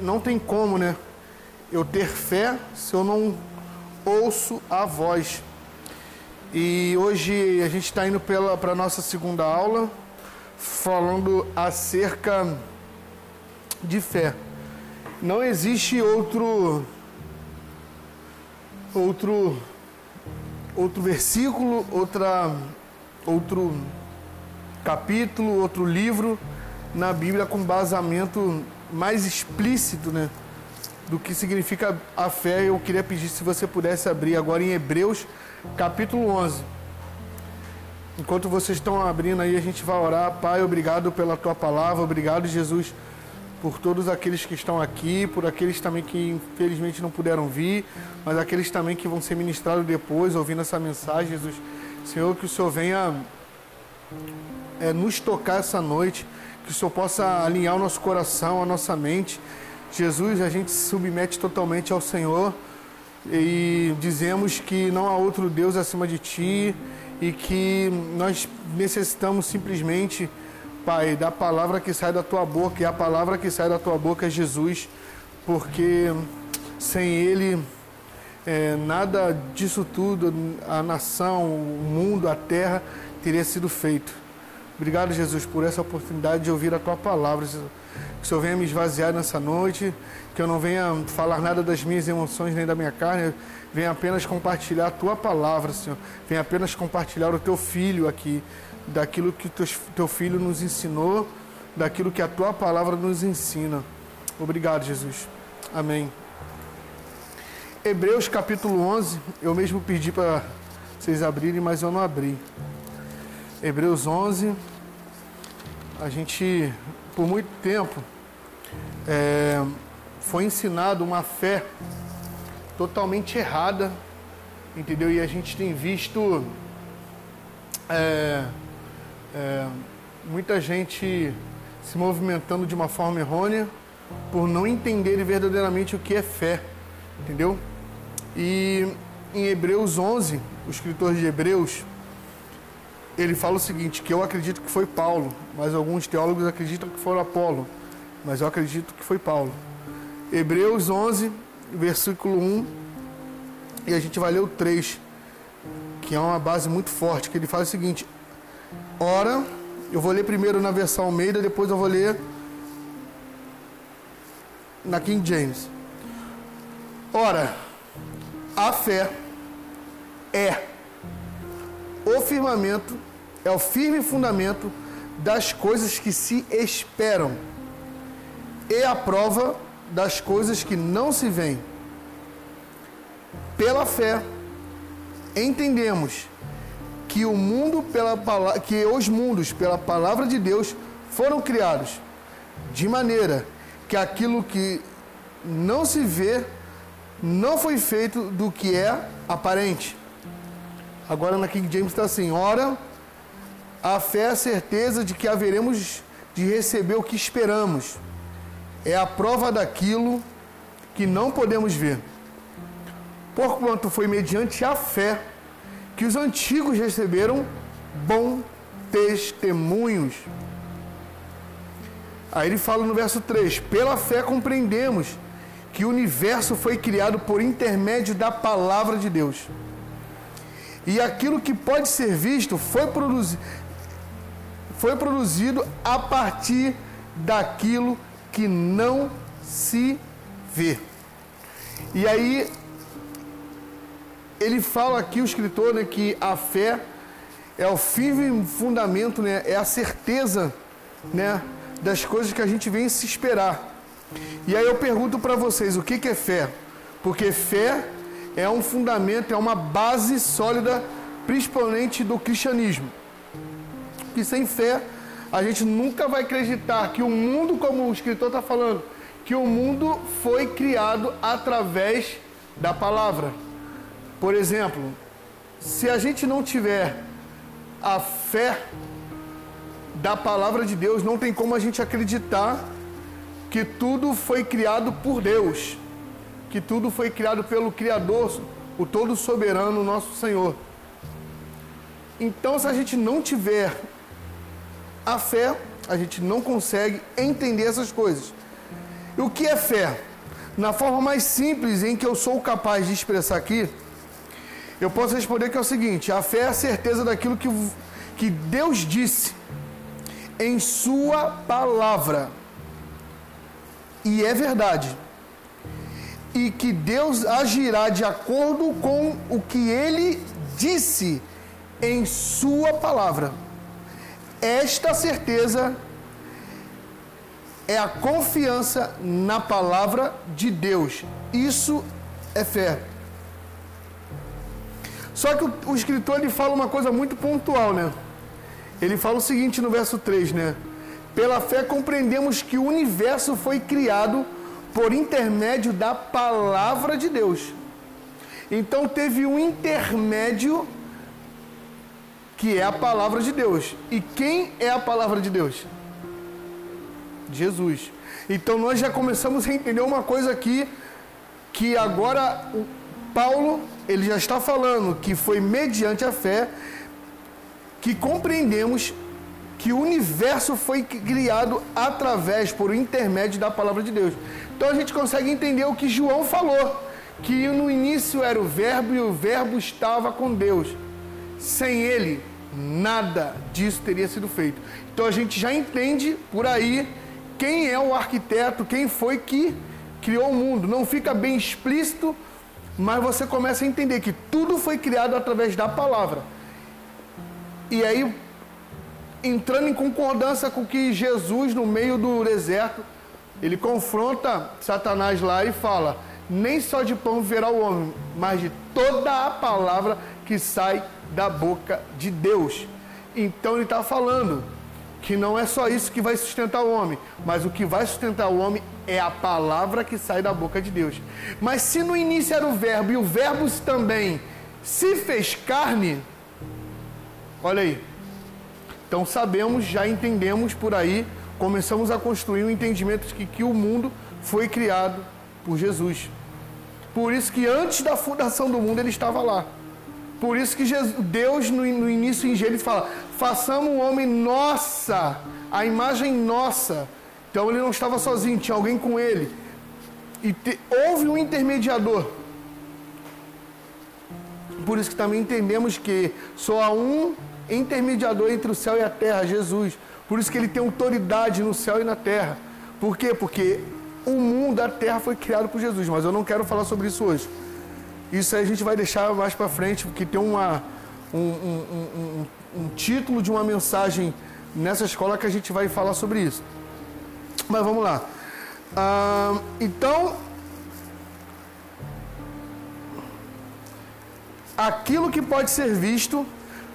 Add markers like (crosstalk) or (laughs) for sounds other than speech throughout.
não tem como, né? Eu ter fé se eu não ouço a voz. E hoje a gente está indo para a nossa segunda aula, falando acerca de fé. Não existe outro outro outro versículo, outra outro capítulo, outro livro na Bíblia com basamento mais explícito, né, do que significa a fé. Eu queria pedir se você pudesse abrir agora em Hebreus, capítulo 11. Enquanto vocês estão abrindo aí, a gente vai orar. Pai, obrigado pela tua palavra, obrigado, Jesus, por todos aqueles que estão aqui, por aqueles também que infelizmente não puderam vir, mas aqueles também que vão ser ministrados depois, ouvindo essa mensagem, Jesus. Senhor, que o Senhor venha é, nos tocar essa noite, que o Senhor possa alinhar o nosso coração, a nossa mente. Jesus, a gente se submete totalmente ao Senhor e dizemos que não há outro Deus acima de Ti e que nós necessitamos simplesmente, Pai, da palavra que sai da Tua boca e a palavra que sai da Tua boca é Jesus, porque sem Ele é, nada disso tudo, a nação, o mundo, a terra, teria sido feito. Obrigado, Jesus, por essa oportunidade de ouvir a tua palavra. Que o Senhor venha me esvaziar nessa noite, que eu não venha falar nada das minhas emoções nem da minha carne, venha apenas compartilhar a tua palavra, Senhor. Venha apenas compartilhar o teu filho aqui, daquilo que o teu, filho nos ensinou, daquilo que a tua palavra nos ensina. Obrigado, Jesus. Amém. Hebreus capítulo 11, eu mesmo pedi para vocês abrirem, mas eu não abri. Hebreus 11, a gente, por muito tempo, é, foi ensinado uma fé totalmente errada, entendeu? E a gente tem visto é, é, muita gente se movimentando de uma forma errônea por não entender verdadeiramente o que é fé, entendeu? E em Hebreus 11, o escritor de Hebreus, ele fala o seguinte, que eu acredito que foi Paulo, mas alguns teólogos acreditam que foi Apolo, mas eu acredito que foi Paulo. Hebreus 11, versículo 1, e a gente vai ler o 3, que é uma base muito forte, que ele fala o seguinte, ora, eu vou ler primeiro na versão Almeida, depois eu vou ler na King James. Ora, a fé é o firmamento é o firme fundamento das coisas que se esperam e a prova das coisas que não se veem. Pela fé, entendemos que o mundo pela que os mundos pela palavra de Deus foram criados de maneira que aquilo que não se vê não foi feito do que é aparente. Agora na King James está assim: ora a fé é a certeza de que haveremos de receber o que esperamos. É a prova daquilo que não podemos ver. Porquanto foi mediante a fé que os antigos receberam bom testemunhos. Aí ele fala no verso 3: Pela fé compreendemos que o universo foi criado por intermédio da palavra de Deus. E aquilo que pode ser visto foi produzido foi produzido a partir daquilo que não se vê. E aí ele fala aqui o escritor né, que a fé é o firme fundamento, né, é a certeza, né, das coisas que a gente vem se esperar. E aí eu pergunto para vocês, o que, que é fé? Porque fé é um fundamento, é uma base sólida, principalmente do cristianismo que sem fé a gente nunca vai acreditar que o mundo, como o escritor está falando, que o mundo foi criado através da palavra. Por exemplo, se a gente não tiver a fé da palavra de Deus, não tem como a gente acreditar que tudo foi criado por Deus, que tudo foi criado pelo Criador, o todo soberano, nosso Senhor. Então, se a gente não tiver a fé, a gente não consegue entender essas coisas. E o que é fé? Na forma mais simples em que eu sou capaz de expressar aqui, eu posso responder que é o seguinte: a fé é a certeza daquilo que, que Deus disse em Sua palavra. E é verdade. E que Deus agirá de acordo com o que Ele disse em Sua palavra. Esta certeza é a confiança na palavra de Deus. Isso é fé. Só que o, o, escritor ele fala uma coisa muito pontual, né? Ele fala o seguinte no verso 3, né? Pela fé compreendemos que o universo foi criado por intermédio da palavra de Deus. Então teve um intermédio que é a palavra de Deus. E quem é a palavra de Deus? Jesus. Então nós já começamos a entender uma coisa aqui que agora o Paulo ele já está falando que foi mediante a fé que compreendemos que o universo foi criado através, por intermédio da palavra de Deus. Então a gente consegue entender o que João falou, que no início era o verbo e o verbo estava com Deus. Sem ele, nada disso teria sido feito. Então a gente já entende por aí quem é o arquiteto, quem foi que criou o mundo. Não fica bem explícito, mas você começa a entender que tudo foi criado através da palavra. E aí, entrando em concordância com que Jesus, no meio do deserto, ele confronta Satanás lá e fala: Nem só de pão verá o homem, mas de toda a palavra que sai da boca de Deus. Então ele está falando que não é só isso que vai sustentar o homem, mas o que vai sustentar o homem é a palavra que sai da boca de Deus. Mas se no início era o verbo e o verbo também se fez carne, olha aí. Então sabemos, já entendemos por aí, começamos a construir um entendimento de que, que o mundo foi criado por Jesus. Por isso que antes da fundação do mundo ele estava lá. Por isso que Jesus, Deus, no, no início em Gênesis, fala: façamos o homem nossa, a imagem nossa. Então ele não estava sozinho, tinha alguém com ele. E te, houve um intermediador. Por isso que também entendemos que só há um intermediador entre o céu e a terra, Jesus. Por isso que ele tem autoridade no céu e na terra. Por quê? Porque o mundo, a terra foi criado por Jesus. Mas eu não quero falar sobre isso hoje. Isso aí a gente vai deixar mais para frente, porque tem uma, um, um, um, um, título de uma mensagem nessa escola que a gente vai falar sobre isso. Mas vamos lá. Ah, então, aquilo que pode ser visto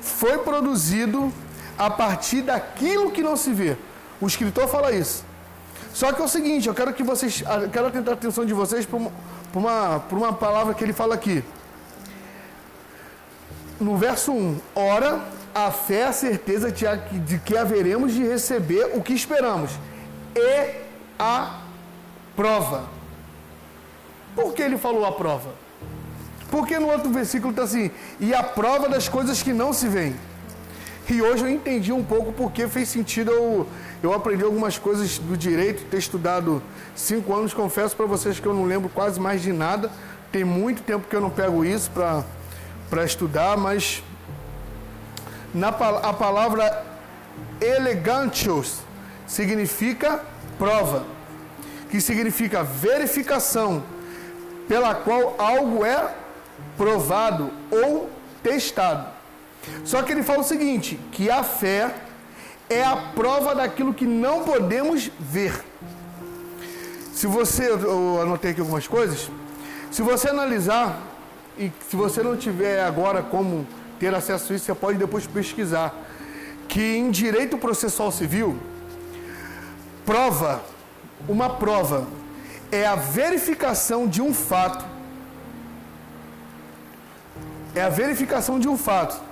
foi produzido a partir daquilo que não se vê. O escritor fala isso. Só que é o seguinte, eu quero que vocês, eu quero tentar a atenção de vocês para por uma, por uma palavra que ele fala aqui. No verso 1, ora, a fé é a certeza de que haveremos de receber o que esperamos. E a prova. Por que ele falou a prova? Porque no outro versículo está assim, e a prova das coisas que não se veem. E hoje eu entendi um pouco porque fez sentido eu, eu aprendi algumas coisas do direito, ter estudado cinco anos, confesso para vocês que eu não lembro quase mais de nada. Tem muito tempo que eu não pego isso para estudar, mas na, a palavra elegantios significa prova, que significa verificação, pela qual algo é provado ou testado. Só que ele fala o seguinte: que a fé é a prova daquilo que não podemos ver. Se você, eu anotei aqui algumas coisas, se você analisar, e se você não tiver agora como ter acesso a isso, você pode depois pesquisar, que em direito processual civil, prova, uma prova, é a verificação de um fato, é a verificação de um fato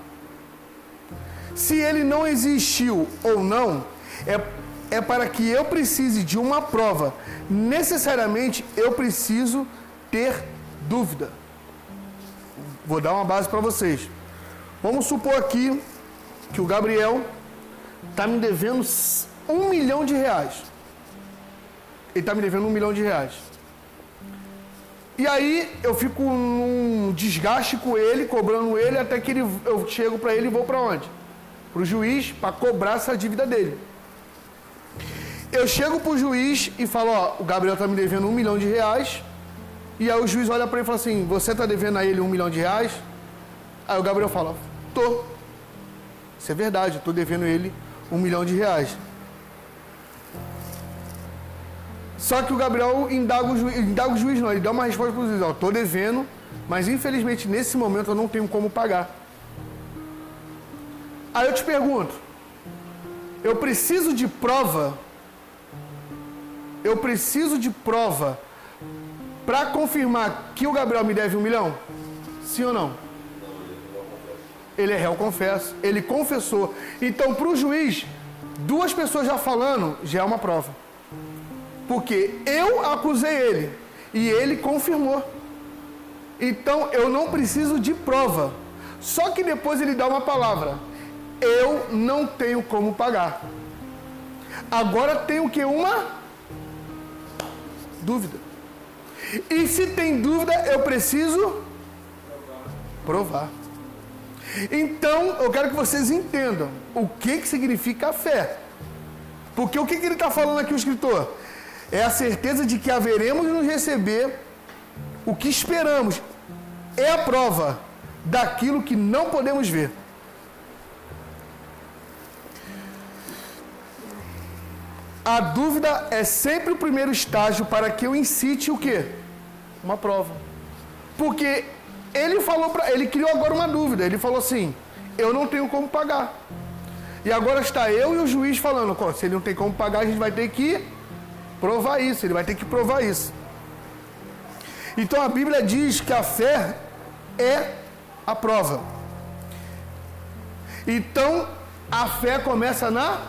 se ele não existiu ou não, é, é para que eu precise de uma prova. Necessariamente eu preciso ter dúvida. Vou dar uma base para vocês. Vamos supor aqui que o Gabriel está me devendo um milhão de reais. ele está me devendo um milhão de reais. E aí eu fico num desgaste com ele, cobrando ele, até que ele, eu chego para ele e vou para onde? Para o juiz, para cobrar essa dívida dele. Eu chego para o juiz e falo, ó, o Gabriel está me devendo um milhão de reais. E aí o juiz olha para ele e fala assim, você está devendo a ele um milhão de reais? Aí o Gabriel fala, tô. Isso é verdade, estou devendo ele um milhão de reais. Só que o Gabriel indaga o, juiz, indaga o juiz, não, ele dá uma resposta para o juiz, ó, estou devendo, mas infelizmente nesse momento eu não tenho como pagar. Aí eu te pergunto, eu preciso de prova, eu preciso de prova para confirmar que o Gabriel me deve um milhão? Sim ou não? Ele é réu, confesso. Ele confessou. Então, para o juiz, duas pessoas já falando já é uma prova. Porque eu acusei ele e ele confirmou. Então eu não preciso de prova. Só que depois ele dá uma palavra. Eu não tenho como pagar. Agora tenho que uma dúvida. E se tem dúvida, eu preciso provar. Então, eu quero que vocês entendam o que, que significa a fé. Porque o que, que ele está falando aqui, o escritor? é a certeza de que haveremos de nos receber o que esperamos. É a prova daquilo que não podemos ver. A dúvida é sempre o primeiro estágio para que eu incite o quê? Uma prova. Porque ele falou para ele criou agora uma dúvida. Ele falou assim: "Eu não tenho como pagar". E agora está eu e o juiz falando, se ele não tem como pagar, a gente vai ter que provar isso, ele vai ter que provar isso. Então a Bíblia diz que a fé é a prova. Então a fé começa na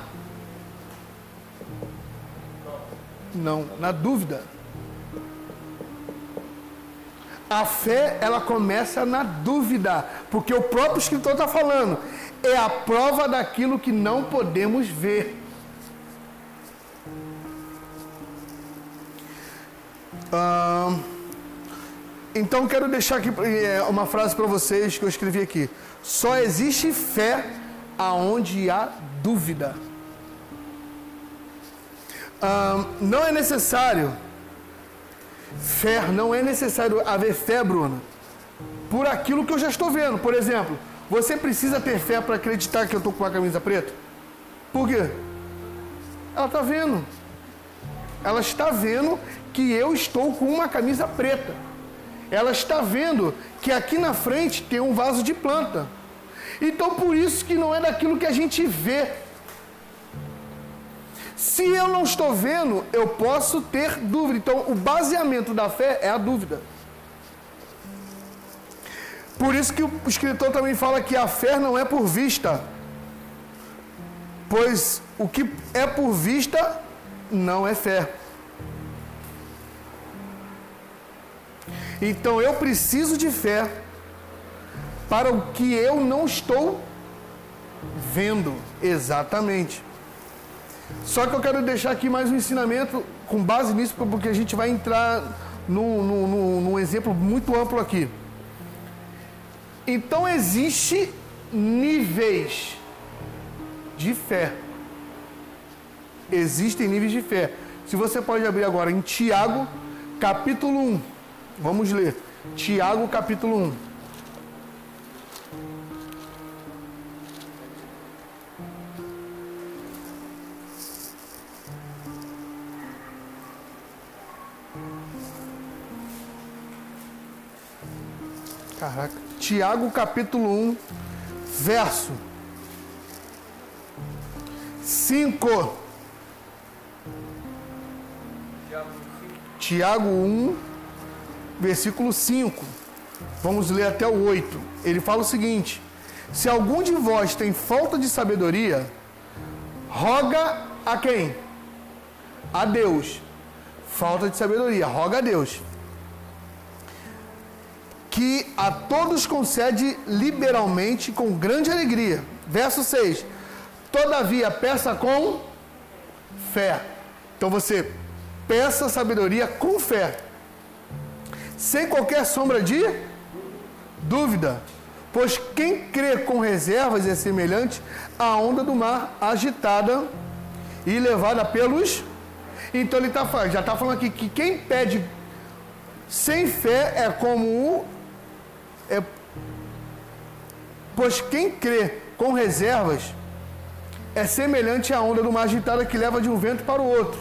Não, na dúvida. A fé, ela começa na dúvida, porque o próprio escritor está falando, é a prova daquilo que não podemos ver. então quero deixar aqui é, uma frase para vocês que eu escrevi aqui. Só existe fé aonde há dúvida. Não é necessário fé, não é necessário haver fé, Bruna, por aquilo que eu já estou vendo. Por exemplo, você precisa ter fé para acreditar que eu estou com a camisa preta? Por quê? Ela está vendo. Ela está vendo que eu estou com uma camisa preta. Ela está vendo que aqui na frente tem um vaso de planta. Então por isso que não é daquilo que a gente vê. Se eu não estou vendo, eu posso ter dúvida. Então o baseamento da fé é a dúvida. Por isso que o escritor também fala que a fé não é por vista. Pois o que é por vista não é fé. Então eu preciso de fé para o que eu não estou vendo exatamente. Só que eu quero deixar aqui mais um ensinamento com base nisso, porque a gente vai entrar num, num, num exemplo muito amplo aqui. Então existe níveis de fé. Existem níveis de fé. Se você pode abrir agora em Tiago, capítulo 1. Vamos ler. Tiago capítulo 1. Caraca. Tiago capítulo 1, verso 5. Tiago 1, versículo 5. Vamos ler até o 8. Ele fala o seguinte: Se algum de vós tem falta de sabedoria, roga a quem? A Deus. Falta de sabedoria, roga a Deus. Que a todos concede liberalmente com grande alegria. Verso 6. Todavia, peça com fé. Então você peça sabedoria com fé, sem qualquer sombra de dúvida. Pois quem crê com reservas é semelhante à onda do mar agitada e levada pelos. Então ele tá, já está falando aqui que quem pede sem fé é como. É, pois quem crê com reservas é semelhante à onda do mar agitada que leva de um vento para o outro.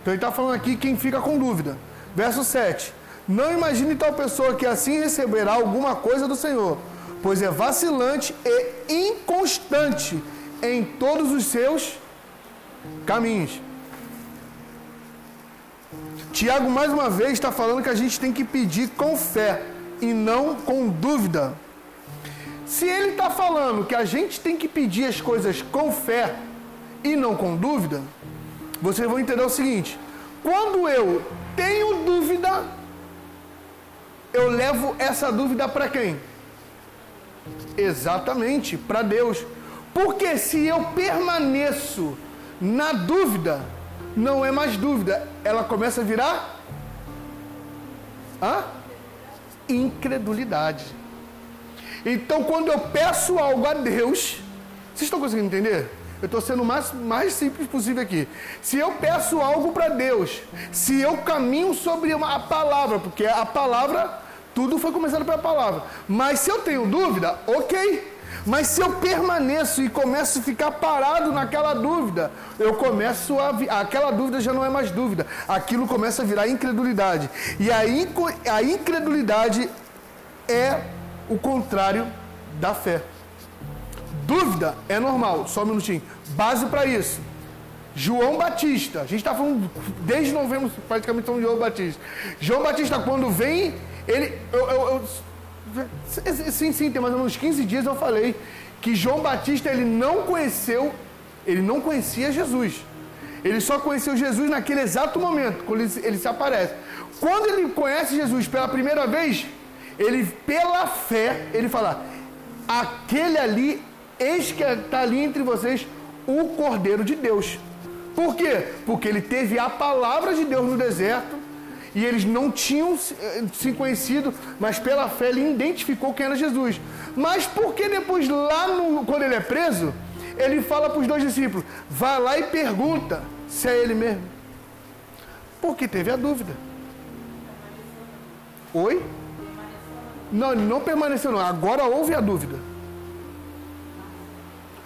Então ele está falando aqui quem fica com dúvida. Verso 7. Não imagine tal pessoa que assim receberá alguma coisa do Senhor, pois é vacilante e inconstante em todos os seus caminhos. Tiago, mais uma vez, está falando que a gente tem que pedir com fé e não com dúvida. Se ele está falando que a gente tem que pedir as coisas com fé e não com dúvida, vocês vão entender o seguinte: quando eu tenho dúvida, eu levo essa dúvida para quem? Exatamente, para Deus. Porque se eu permaneço na dúvida, não é mais dúvida, ela começa a virar Hã? Incredulidade. Então, quando eu peço algo a Deus, vocês estão conseguindo entender? Eu estou sendo o mais, mais simples possível aqui. Se eu peço algo para Deus, se eu caminho sobre uma, a palavra, porque a palavra, tudo foi começado pela palavra. Mas se eu tenho dúvida, ok. Mas se eu permaneço e começo a ficar parado naquela dúvida, eu começo a. aquela dúvida já não é mais dúvida. Aquilo começa a virar incredulidade. E a, a incredulidade é o contrário da fé. Dúvida é normal, só um minutinho. Base para isso. João Batista, a gente está falando desde novembro, praticamente de João Batista. João Batista, quando vem, ele. Eu, eu, eu, sim, sim, tem mais ou menos 15 dias eu falei que João Batista ele não conheceu, ele não conhecia Jesus. Ele só conheceu Jesus naquele exato momento, quando ele, ele se aparece. Quando ele conhece Jesus pela primeira vez, ele, pela fé, ele fala: aquele ali, eis que está ali entre vocês o Cordeiro de Deus. Por quê? Porque ele teve a palavra de Deus no deserto e eles não tinham eh, se conhecido, mas pela fé ele identificou quem era Jesus. Mas por que depois, lá no, quando ele é preso, ele fala para os dois discípulos: vai lá e pergunta se é ele mesmo? Porque teve a dúvida. Oi? Não, não permaneceu não. Agora houve a dúvida.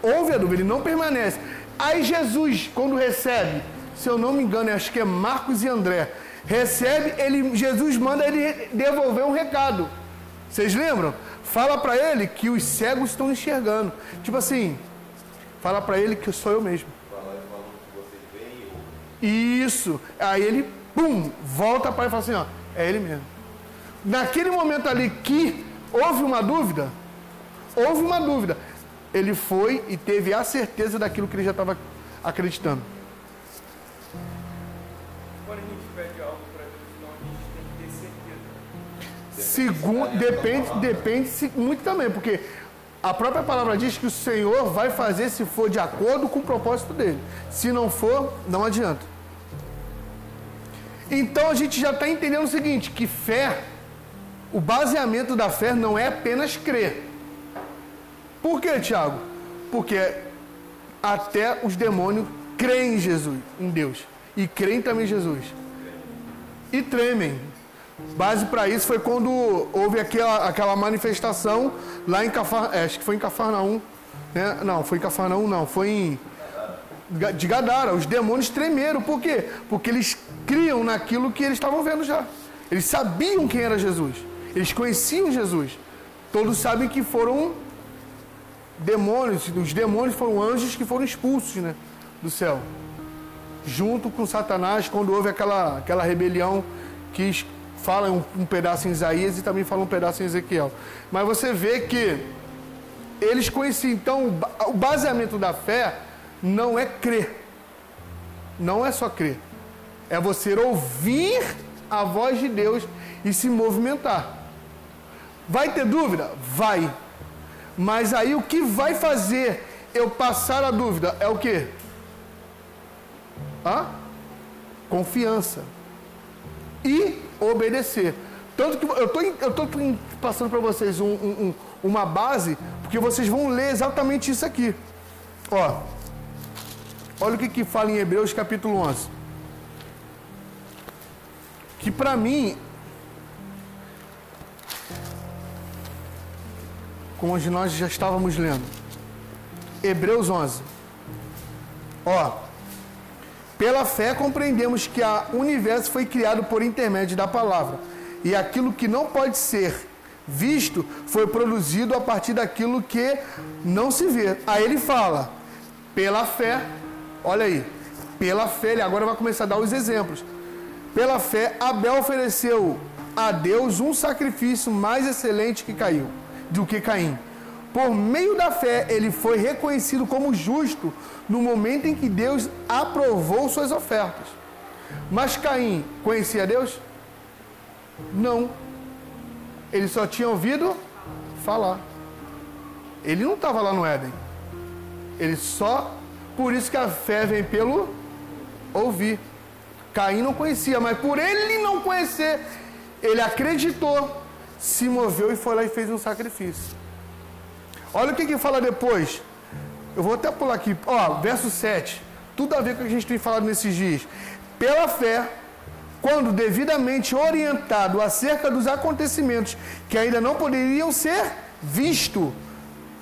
Houve a dúvida, ele não permanece. Aí Jesus, quando recebe, se eu não me engano, acho que é Marcos e André, recebe, ele, Jesus manda ele devolver um recado. Vocês lembram? Fala para ele que os cegos estão enxergando. Tipo assim, fala para ele que sou eu mesmo. Isso. Aí ele, pum, volta para ele e fala assim, ó, é ele mesmo naquele momento ali que houve uma dúvida, houve uma dúvida, ele foi e teve a certeza daquilo que ele já estava acreditando. Segundo, depende, depende muito também, porque a própria palavra diz que o Senhor vai fazer se for de acordo com o propósito dele. Se não for, não adianta. Então a gente já está entendendo o seguinte: que fé o baseamento da fé não é apenas crer. Por quê, Tiago? Porque até os demônios creem em Jesus, em Deus. E creem também em Jesus. E tremem. Base para isso foi quando houve aquela, aquela manifestação lá em Cafarnaum. É, acho que foi em Cafarnaum. Né? Não, foi em Cafarnaum, não. Foi em. De Gadara. Os demônios tremeram. Por quê? Porque eles criam naquilo que eles estavam vendo já. Eles sabiam quem era Jesus. Eles conheciam Jesus. Todos sabem que foram demônios, os demônios foram anjos que foram expulsos né, do céu. Junto com Satanás, quando houve aquela, aquela rebelião que fala um, um pedaço em Isaías e também fala um pedaço em Ezequiel. Mas você vê que eles conheciam. Então, o baseamento da fé não é crer. Não é só crer. É você ouvir a voz de Deus e se movimentar. Vai ter dúvida? Vai. Mas aí o que vai fazer eu passar a dúvida é o quê? Hã? confiança e obedecer. Tanto que eu estou passando para vocês um, um, uma base, porque vocês vão ler exatamente isso aqui. Ó, olha o que, que fala em Hebreus capítulo 11. Que para mim, como nós já estávamos lendo, Hebreus 11. Ó, pela fé compreendemos que o universo foi criado por intermédio da palavra, e aquilo que não pode ser visto foi produzido a partir daquilo que não se vê. Aí ele fala, pela fé, olha aí, pela fé, ele agora vai começar a dar os exemplos. Pela fé, Abel ofereceu a Deus um sacrifício mais excelente que caiu, do que Caim. Por meio da fé, ele foi reconhecido como justo no momento em que Deus aprovou suas ofertas. Mas Caim conhecia Deus? Não. Ele só tinha ouvido falar. Ele não estava lá no Éden. Ele só. Por isso que a fé vem pelo ouvir. Caim não conhecia, mas por ele não conhecer, ele acreditou, se moveu e foi lá e fez um sacrifício. Olha o que, que fala depois. Eu vou até pular aqui, ó, verso 7. Tudo a ver com o que a gente tem falado nesses dias. Pela fé, quando devidamente orientado acerca dos acontecimentos que ainda não poderiam ser vistos.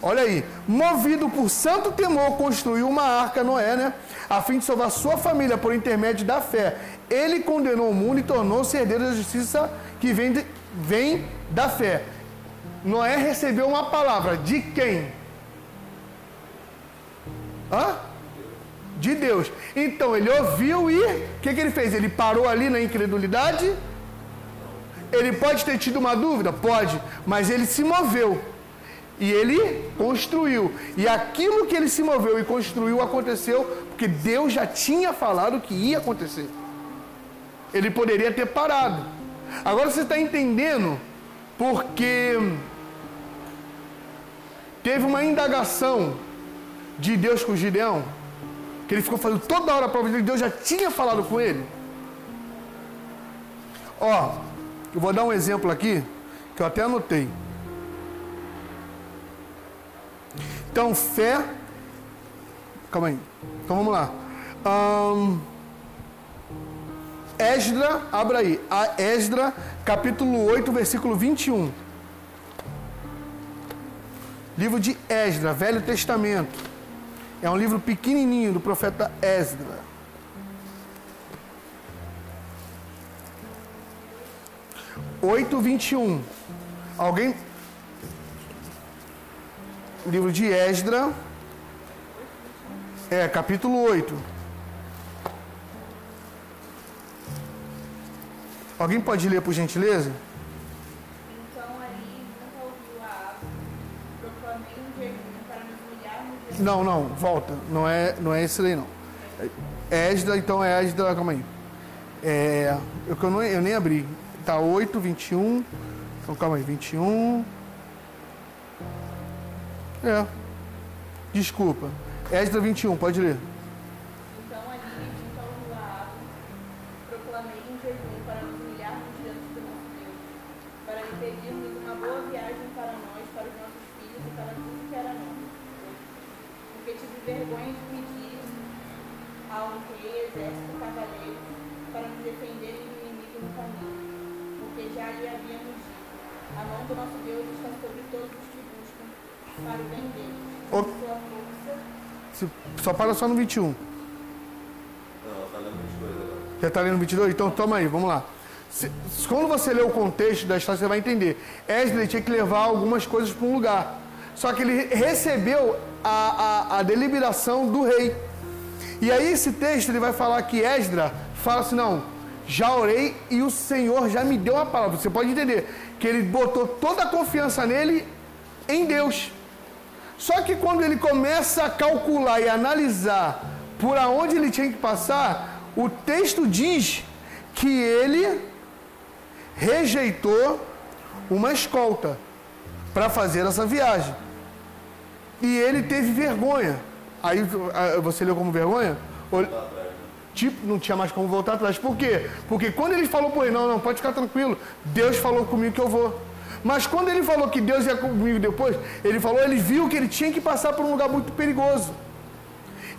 Olha aí, movido por santo temor, construiu uma arca, Noé, né? A fim de salvar sua família por intermédio da fé. Ele condenou o mundo e tornou-se herdeiro da justiça que vem, de, vem da fé. Noé recebeu uma palavra de quem? Hã? De Deus. Então ele ouviu e o que, que ele fez? Ele parou ali na incredulidade? Ele pode ter tido uma dúvida? Pode, mas ele se moveu. E ele construiu. E aquilo que ele se moveu e construiu aconteceu porque Deus já tinha falado que ia acontecer. Ele poderia ter parado. Agora você está entendendo porque teve uma indagação de Deus com Gideão, que ele ficou fazendo toda hora a prova de que Deus já tinha falado com ele. Ó, eu vou dar um exemplo aqui, que eu até anotei. Então, fé. Calma aí. Então vamos lá. Um, Esdra, abra aí. A Esdra, capítulo 8, versículo 21. Livro de Esdra, Velho Testamento. É um livro pequenininho do profeta Esdra. Oito vinte e um. Alguém? Livro de Esdra. É, capítulo 8. Alguém pode ler por gentileza? Não, não, volta. Não é, não é esse daí, não. É Esdra, então é Esdra, calma aí. É, eu, eu, não, eu nem abri. Tá 8, 21. Então calma aí, 21. É. Desculpa. Esdra 21, pode ler. Só para só no 21. Não, está lendo 22 agora. Já está lendo 22? Então toma aí, vamos lá. Se, quando você lê o contexto da história, você vai entender. Esdras tinha que levar algumas coisas para um lugar. Só que ele recebeu a, a, a deliberação do rei. E aí esse texto ele vai falar que Esdra fala assim, não, já orei e o Senhor já me deu a palavra. Você pode entender que ele botou toda a confiança nele em Deus. Só que quando ele começa a calcular e analisar por aonde ele tinha que passar, o texto diz que ele rejeitou uma escolta para fazer essa viagem. E ele teve vergonha. Aí você leu como vergonha? tipo, não tinha mais como voltar atrás. Por quê? Porque quando ele falou para ele, não, não, pode ficar tranquilo, Deus falou comigo que eu vou. Mas quando ele falou que Deus ia comigo depois, ele falou, ele viu que ele tinha que passar por um lugar muito perigoso.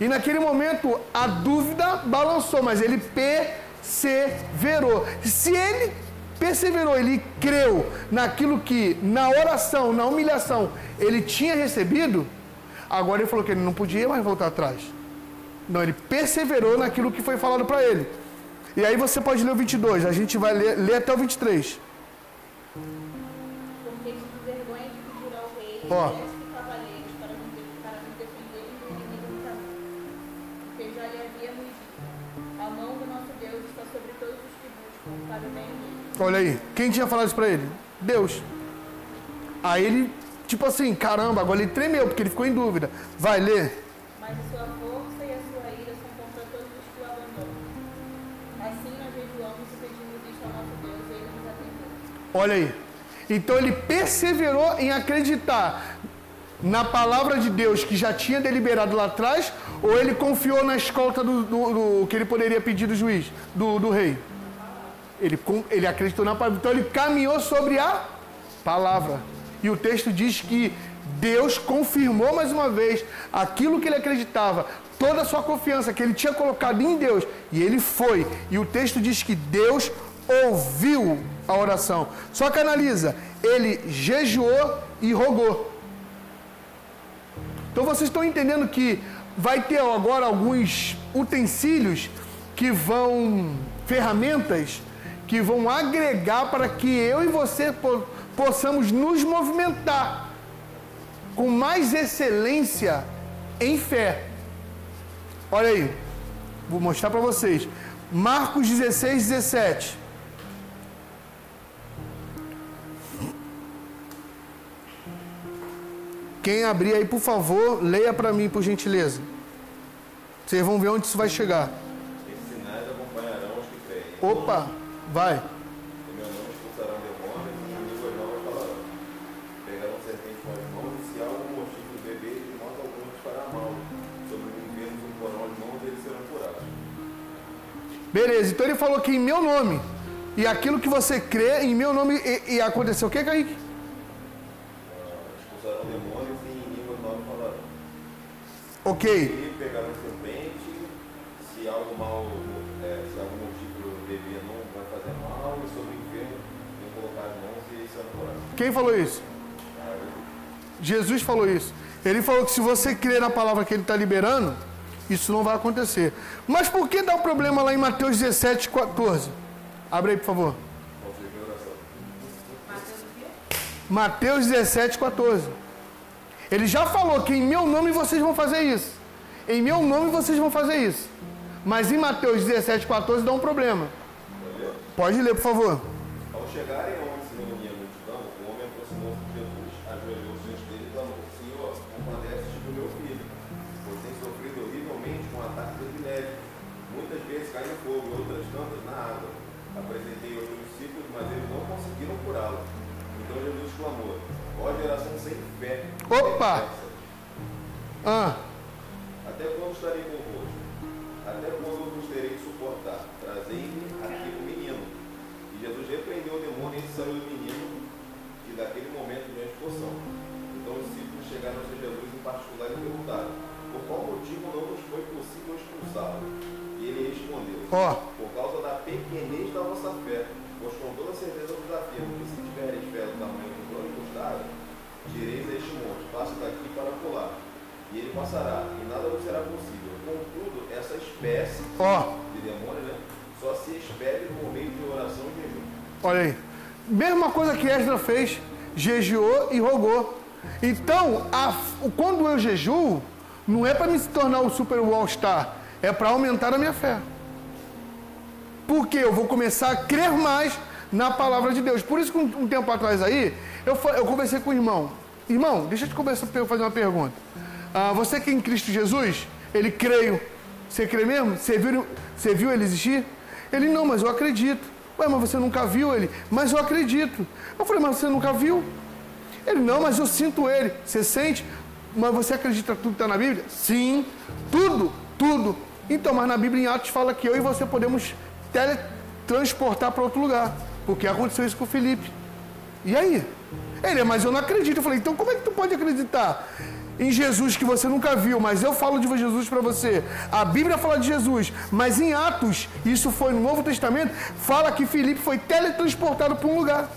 E naquele momento a dúvida balançou, mas ele perseverou. Se ele perseverou, ele creu naquilo que na oração, na humilhação, ele tinha recebido, agora ele falou que ele não podia mais voltar atrás. Não, ele perseverou naquilo que foi falado para ele. E aí você pode ler o 22, a gente vai ler, ler até o 23. Ó. Olha aí, quem tinha falado isso para ele? Deus. Aí ele, tipo assim, caramba, agora ele tremeu, porque ele ficou em dúvida. Vai ler. Mas a sua força e a sua ira são contra todos os que o abandonam. Assim nós jejuamos e pedimos isto ao nosso Deus e ele nos atendeu. Olha aí. Então ele perseverou em acreditar na palavra de Deus que já tinha deliberado lá atrás, ou ele confiou na escolta do, do- do- que ele poderia pedir do juiz, do, do rei? Ele, ele acreditou na palavra. Então ele caminhou sobre a palavra. E o texto diz que Deus confirmou mais uma vez aquilo que ele acreditava, toda a sua confiança que ele tinha colocado em Deus. E ele foi. E o texto diz que Deus ouviu a oração. Só que analisa, ele jejuou e rogou. Então vocês estão entendendo que vai ter agora alguns utensílios que vão, ferramentas que vão agregar para que eu e você po- possamos nos movimentar com mais excelência em fé. Olha aí, vou mostrar para vocês. Marcos 16, 17. Quem abrir aí, por favor, leia para mim, por gentileza. Vocês vão ver onde isso vai chegar. Esses sinais acompanharão os que creem. Opa, vai. Em meu nome expulsarão demônios e línguas novas falarão. Pegarão serpentes com as mãos e se motivo beber, de modo algum fará mal. Sobre os enfermos um porão as mãos eles serão curados. Beleza, então ele falou que em meu nome, e aquilo que você crê em meu nome, e, e aconteceu o que, Kaique? Ah, expulsarão demônios e em línguas novas falarão. Ok, E pegarão serpente, se algum mal, é, se algum motivo de beber não vai fazer mal, e sobre o enfermo vão colocar as mãos e serão curados. quem falou isso? Jesus falou isso. Ele falou que se você crer na palavra que ele está liberando, isso não vai acontecer. Mas por que dá um problema lá em Mateus 17, 14? Abre aí, por favor. Mateus 17, 14. Ele já falou que em meu nome vocês vão fazer isso. Em meu nome vocês vão fazer isso. Mas em Mateus 17, 14 dá um problema. Pode ler? Por favor. Ao chegarem aonde se reunia a multidão, o homem aproximou-se de Jesus, ajoelhou-se diante dele e clamou: Senhor, compadece-te do meu filho, pois tem sofrido horrivelmente com ataques epilépticos. Muitas vezes cai no fogo outras tantas na água. Apresentei outros discípulos, mas eles não conseguiram curá-lo. Então Jesus clamou: Ó geração sem fé. Opa! Ah, Até quando estarei convosco? Até quando vos terei de suportar? Trazei-me aqui o menino. E Jesus repreendeu o demônio e saiu do menino, e daquele momento veio a expulsão. Então os discípulos chegaram a Jesus em particular e perguntaram: Por qual motivo não nos foi possível expulsá-lo? E ele respondeu: Ó. Por causa da pequenez da vossa fé, pois com toda certeza vos afirmo daqui para colar. E ele passará, e nada vos será possível. Contudo, essa espécie ó, de demônio, né, só se expele por meio de oração e jejum. olha aí. Mesma coisa que Esdra fez, jejuou e rogou. Então, a- quando eu jejuo, não é para me tornar o super all-star, é para aumentar a minha fé. Porque eu vou começar a crer mais na palavra de Deus. Por isso que um, um tempo atrás aí, eu, eu conversei com o irmão. Irmão, deixa eu te conversar, eu fazer uma pergunta. Ah, você que é em Cristo Jesus, ele creio. Você crê mesmo? Você viu, você viu ele existir? Ele, não, mas eu acredito. Ué, mas você nunca viu ele? Mas eu acredito. Eu falei, mas você nunca viu? Ele, não, mas eu sinto ele. Você sente? Mas você acredita que tudo está na Bíblia? Sim, tudo, tudo. Então, mas na Bíblia em Atos fala que eu e você podemos teletransportar para outro lugar. Porque aconteceu isso com o Felipe. E aí? Ele, mas eu não acredito. Eu falei, então como é que tu pode acreditar em Jesus que você nunca viu? Mas eu falo de Jesus para você. A Bíblia fala de Jesus, mas em Atos, isso foi no Novo Testamento, fala que Felipe foi teletransportado para um lugar.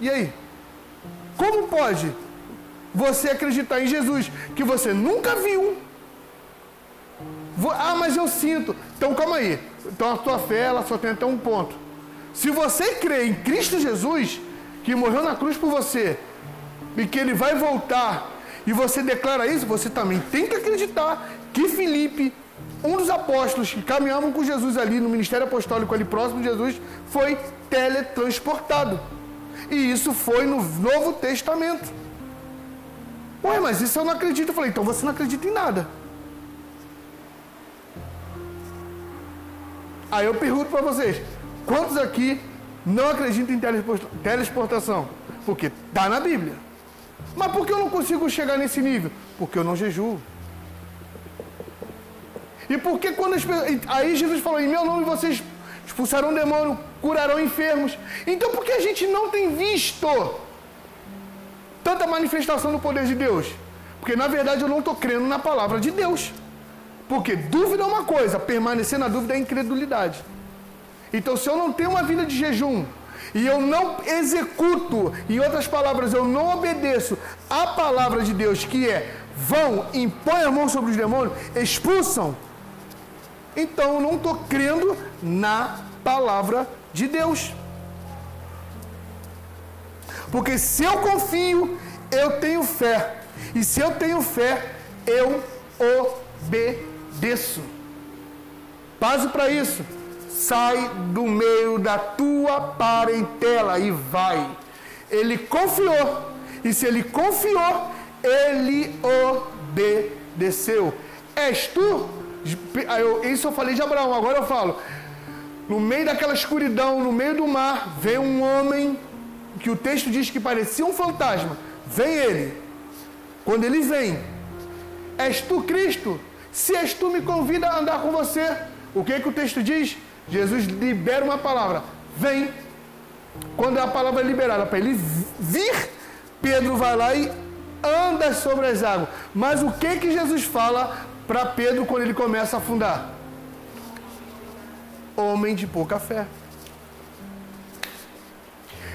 E aí? Como pode você acreditar em Jesus que você nunca viu? Ah, mas eu sinto. Então calma aí. Então a tua fé ela só tem até um ponto. Se você crê em Cristo Jesus, que morreu na cruz por você, e que ele vai voltar, e você declara isso, você também tem que acreditar que Felipe, um dos apóstolos que caminhavam com Jesus ali no ministério apostólico ali próximo de Jesus, foi teletransportado. E isso foi no Novo Testamento. Ué, mas isso eu não acredito. Eu falei, então você não acredita em nada. Aí eu pergunto para vocês: quantos aqui não acreditam em teleexportação? Porque está na Bíblia. Mas por que eu não consigo chegar nesse nível? Porque eu não jejuo. E por que quando as pessoas. Aí Jesus falou: em meu nome vocês expulsarão demônio, curarão enfermos. Então por que a gente não tem visto tanta manifestação do poder de Deus? Porque na verdade eu não estou crendo na palavra de Deus. Porque dúvida é uma coisa, permanecer na dúvida é incredulidade. Então, se eu não tenho uma vida de jejum e eu não executo, em outras palavras, eu não obedeço a palavra de Deus, que é vão, impõem a mão sobre os demônios, expulsam, então eu não estou crendo na palavra de Deus. Porque se eu confio, eu tenho fé. E se eu tenho fé, eu obedeço. Passo para isso. Sai do meio da tua parentela e vai. Ele confiou. E se ele confiou, ele obedeceu. És tu? Isso eu falei de Abraão, agora eu falo. No meio daquela escuridão, no meio do mar, vem um homem que o texto diz que parecia um fantasma. Vem ele. Quando ele vem, és tu Cristo? Se és tu, me convida a andar com você. O que, é que o texto diz? Jesus libera uma palavra. Vem. Quando a palavra é liberada para ele vir, Pedro vai lá e anda sobre as águas. Mas o que que Jesus fala para Pedro quando ele começa a afundar? Homem de pouca fé.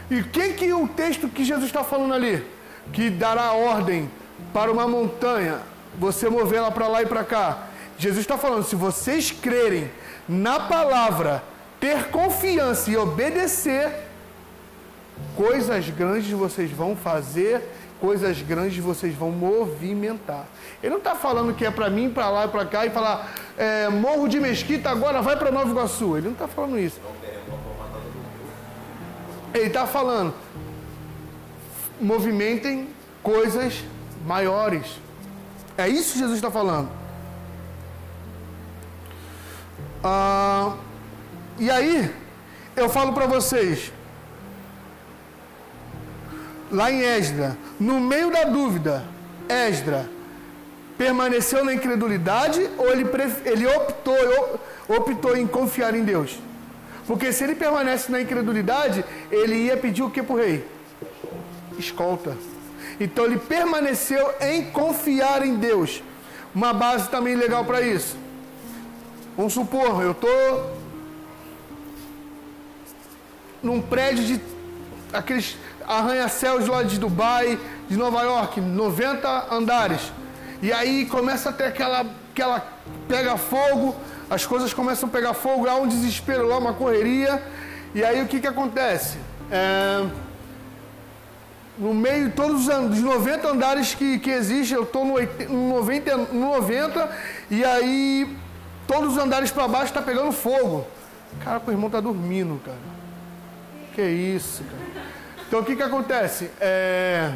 E o que que o texto que Jesus está falando ali? Que dará ordem para uma montanha você mover ela para lá e para cá. Jesus está falando: se vocês crerem na palavra, ter confiança e obedecer, coisas grandes vocês vão fazer, coisas grandes vocês vão movimentar. Ele não está falando que é para mim, para lá e para cá e falar é, Morro de Mesquita agora vai para Nova Iguaçu. Ele não está falando isso. Ele está falando movimentem coisas maiores. É isso que Jesus está falando. Ah, e aí, eu falo para vocês, lá em Esdra, no meio da dúvida, Esdra permaneceu na incredulidade ou ele, ele optou, optou em confiar em Deus? Porque se ele permanece na incredulidade, ele ia pedir o que para o rei? Escolta. Então ele permaneceu em confiar em Deus. Uma base também legal para isso. Vamos supor, eu estou num prédio de aqueles arranha-céus lá de Dubai, de Nova York, 90 andares. E aí começa a ter aquela, aquela pega fogo, as coisas começam a pegar fogo, há um desespero lá, uma correria. E aí o que, que acontece? É, no meio de todos os 90 andares que, que existem, eu estou no, no, 90, no 90 e aí todos os andares para baixo está pegando fogo. Cara, o irmão está dormindo, cara. Que isso, cara. Então o que que acontece? É...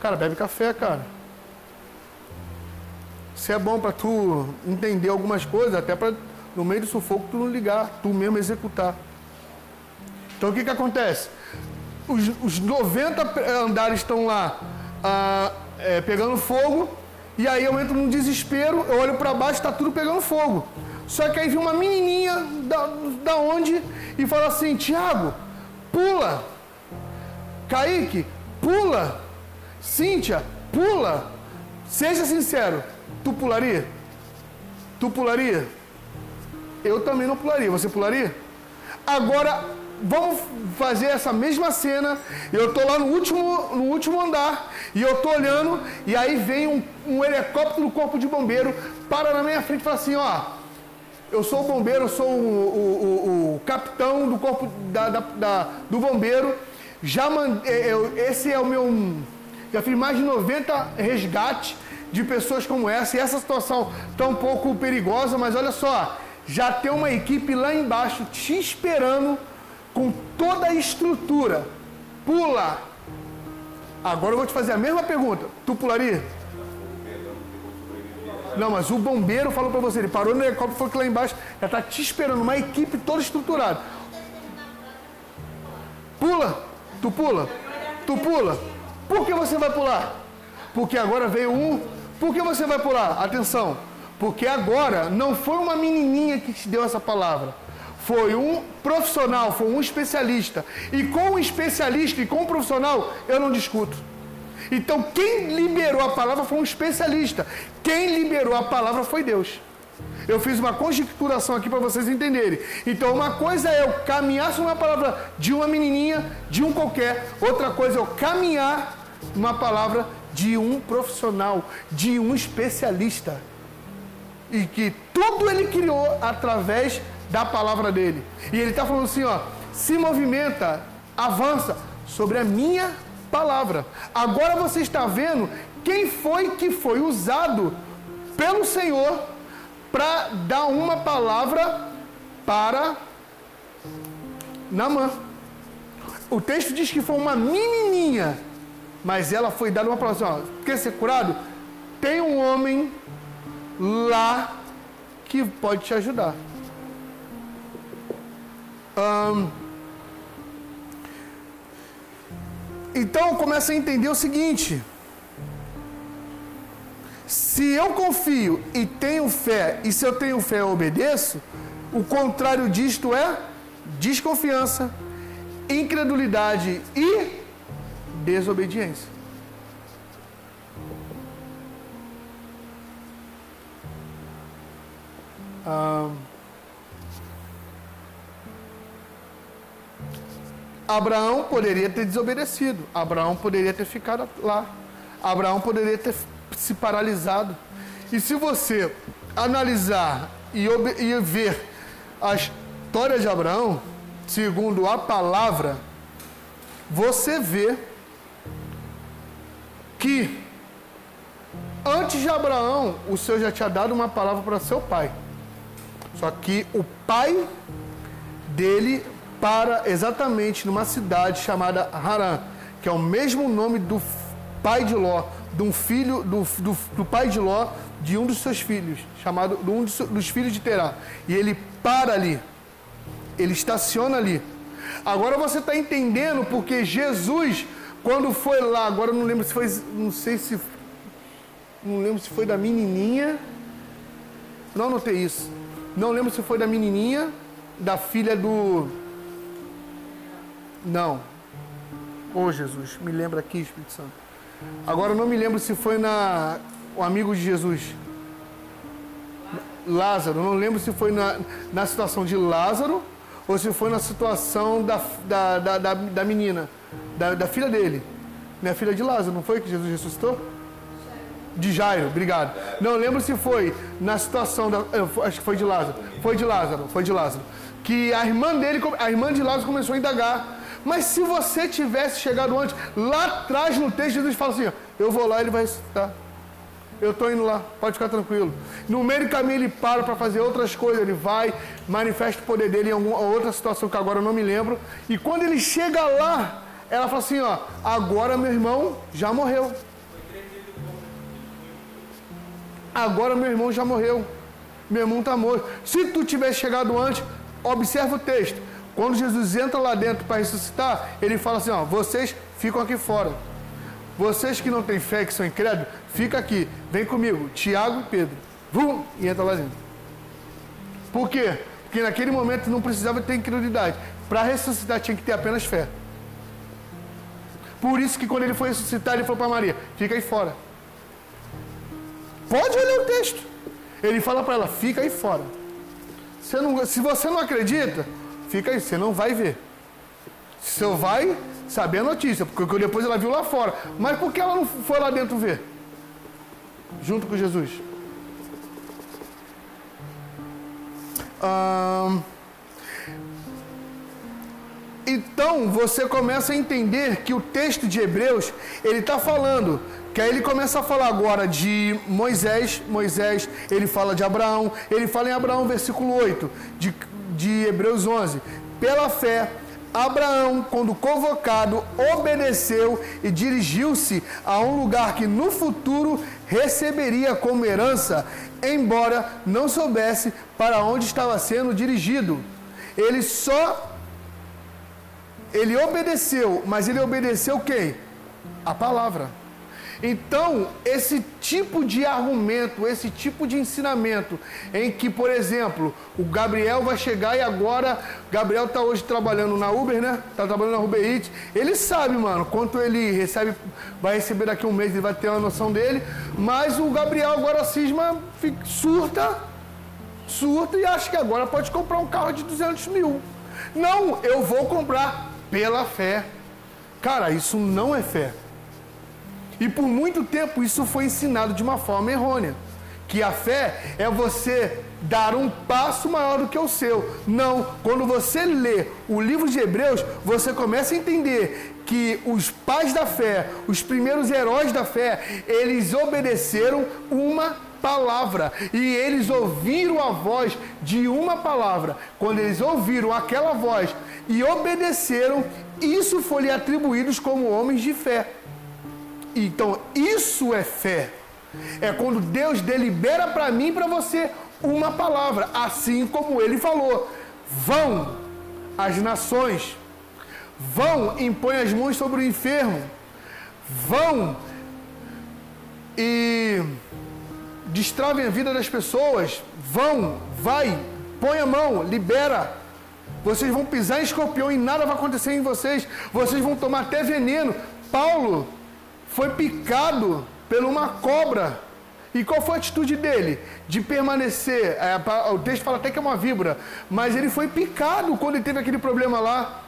Cara, bebe café, cara. Isso é bom para tu entender algumas coisas, até para no meio do sufoco tu não ligar, tu mesmo executar. Então o que que acontece? os, os 90 andares estão lá ah, é, pegando fogo E aí eu entro num desespero, eu olho para baixo, está tudo pegando fogo. Só que aí vem uma menininha da, da onde e fala assim: Tiago, pula. Kaique, pula. Cíntia, pula. Seja sincero, tu pularia? Tu pularia? Eu também não pularia. Você pularia? Agora, vamos fazer essa mesma cena. Eu tô lá no último, no último andar e eu tô olhando e aí vem um, um helicóptero do corpo de bombeiro para na minha frente e fala assim, ó, eu sou o bombeiro, eu sou o, o, o, o capitão do corpo da, da, da, do bombeiro. Já mandei, é, eu, esse é o meu, já fiz mais de 90 resgates de pessoas como essa e essa situação está um pouco perigosa, mas olha só, já tem uma equipe lá embaixo te esperando com toda a estrutura. Pula. Agora eu vou te fazer a mesma pergunta. Tu pularia? Não, mas o bombeiro falou para você, ele parou no helicóptero e falou que lá embaixo já está te esperando, uma equipe toda estruturada. Pula. Tu pula. Tu pula. Por que você vai pular? Porque agora veio um. Por que você vai pular? Atenção. Porque agora não foi uma menininha que te deu essa palavra. Foi um profissional, foi um especialista. E com o especialista e com o profissional, eu não discuto. Então, quem liberou a palavra foi um especialista. Quem liberou a palavra foi Deus. Eu fiz uma conjecturação aqui para vocês entenderem. Então, uma coisa é eu caminhar sobre uma palavra de uma menininha, de um qualquer. Outra coisa é eu caminhar uma palavra de um profissional, de um especialista e que tudo ele criou através da palavra dele. E ele está falando assim, ó, se movimenta, avança sobre a minha palavra. Agora você está vendo quem foi que foi usado pelo Senhor para dar uma palavra para Namã. O texto diz que foi uma menininha, mas ela foi dada uma palavra assim, ó, quer ser curado? Tem um homem lá que pode te ajudar. Então começa a entender o seguinte: se eu confio e tenho fé, e se eu tenho fé eu obedeço, o contrário disto é desconfiança, incredulidade e desobediência. Ah, Abraão poderia ter desobedecido. Abraão poderia ter ficado lá. Abraão poderia ter se paralisado. E se você analisar e, e ver a história de Abraão, segundo a palavra, você vê que antes de Abraão, o Senhor já tinha dado uma palavra para seu pai. Só que o pai dele para exatamente numa cidade chamada Harã, que é o mesmo nome do pai de Ló, de um filho do, do, do pai de Ló, de um dos seus filhos, chamado de um dos, dos filhos de Terá. E ele para ali, ele estaciona ali. Agora você está entendendo porque Jesus, quando foi lá, agora não lembro se foi, não sei se, não lembro se foi da menininha, não anotei isso. Não lembro se foi da menininha, da filha do. Não. Ô oh, Jesus, me lembra aqui, Espírito Santo. Agora eu não me lembro se foi na. O amigo de Jesus. Lázaro. Não lembro se foi na, na situação de Lázaro ou se foi na situação da, da, da, da, da menina, da, da filha dele. Minha filha de Lázaro, não foi que Jesus ressuscitou? De Jairo, obrigado. Não lembro se foi na situação da. Acho que foi de Lázaro. Foi de Lázaro, foi de Lázaro. Que a irmã dele, a irmã de Lázaro começou a indagar. Mas se você tivesse chegado antes, lá atrás no texto, Jesus fala assim: Eu vou lá, ele vai ressuscitar. Eu estou indo lá, pode ficar tranquilo. No meio do caminho ele para para fazer outras coisas, ele vai, manifesta o poder dele em alguma outra situação que agora eu não me lembro. E quando ele chega lá, ela fala assim: Ó, agora meu irmão já morreu. Agora meu irmão já morreu. Meu irmão está morto. Se tu tivesse chegado antes, observa o texto. Quando Jesus entra lá dentro para ressuscitar, ele fala assim: ó, vocês ficam aqui fora. Vocês que não têm fé, que são incrédulos, fica aqui, vem comigo, Tiago e Pedro. Vum, e entra lá dentro. Por quê? Porque naquele momento não precisava ter incredulidade. Para ressuscitar tinha que ter apenas fé. Por isso que quando ele foi ressuscitar, ele falou para Maria: fica aí fora. Pode olhar o texto. Ele fala para ela: fica aí fora. Você não, se você não acredita, fica aí, você não vai ver. Você vai saber a notícia, porque depois ela viu lá fora. Mas por que ela não foi lá dentro ver? Junto com Jesus. Hum, então você começa a entender que o texto de Hebreus ele está falando que aí ele começa a falar agora de Moisés, Moisés, ele fala de Abraão, ele fala em Abraão, versículo 8, de, de Hebreus 11. Pela fé, Abraão, quando convocado, obedeceu e dirigiu-se a um lugar que no futuro receberia como herança, embora não soubesse para onde estava sendo dirigido. Ele só ele obedeceu, mas ele obedeceu quem? A palavra. Então, esse tipo de argumento, esse tipo de ensinamento, em que, por exemplo, o Gabriel vai chegar e agora, Gabriel está hoje trabalhando na Uber, né? Está trabalhando na Uber Eats. Ele sabe, mano, quanto ele recebe, vai receber daqui a um mês, ele vai ter uma noção dele. Mas o Gabriel agora cisma, surta, surta e acha que agora pode comprar um carro de 200 mil. Não, eu vou comprar pela fé. Cara, isso não é fé. E por muito tempo isso foi ensinado de uma forma errônea. Que a fé é você dar um passo maior do que o seu. Não, quando você lê o livro de Hebreus, você começa a entender que os pais da fé, os primeiros heróis da fé, eles obedeceram uma palavra e eles ouviram a voz de uma palavra. Quando eles ouviram aquela voz e obedeceram, isso foi lhe atribuídos como homens de fé. Então, isso é fé. É quando Deus delibera para mim e para você uma palavra, assim como ele falou: vão as nações, vão, impõe as mãos sobre o enfermo, vão e destravem a vida das pessoas, vão, vai, põe a mão, libera. Vocês vão pisar em escorpião e nada vai acontecer em vocês. Vocês vão tomar até veneno. Paulo foi picado por uma cobra. E qual foi a atitude dele? De permanecer. É, o texto fala até que é uma víbora, mas ele foi picado quando ele teve aquele problema lá.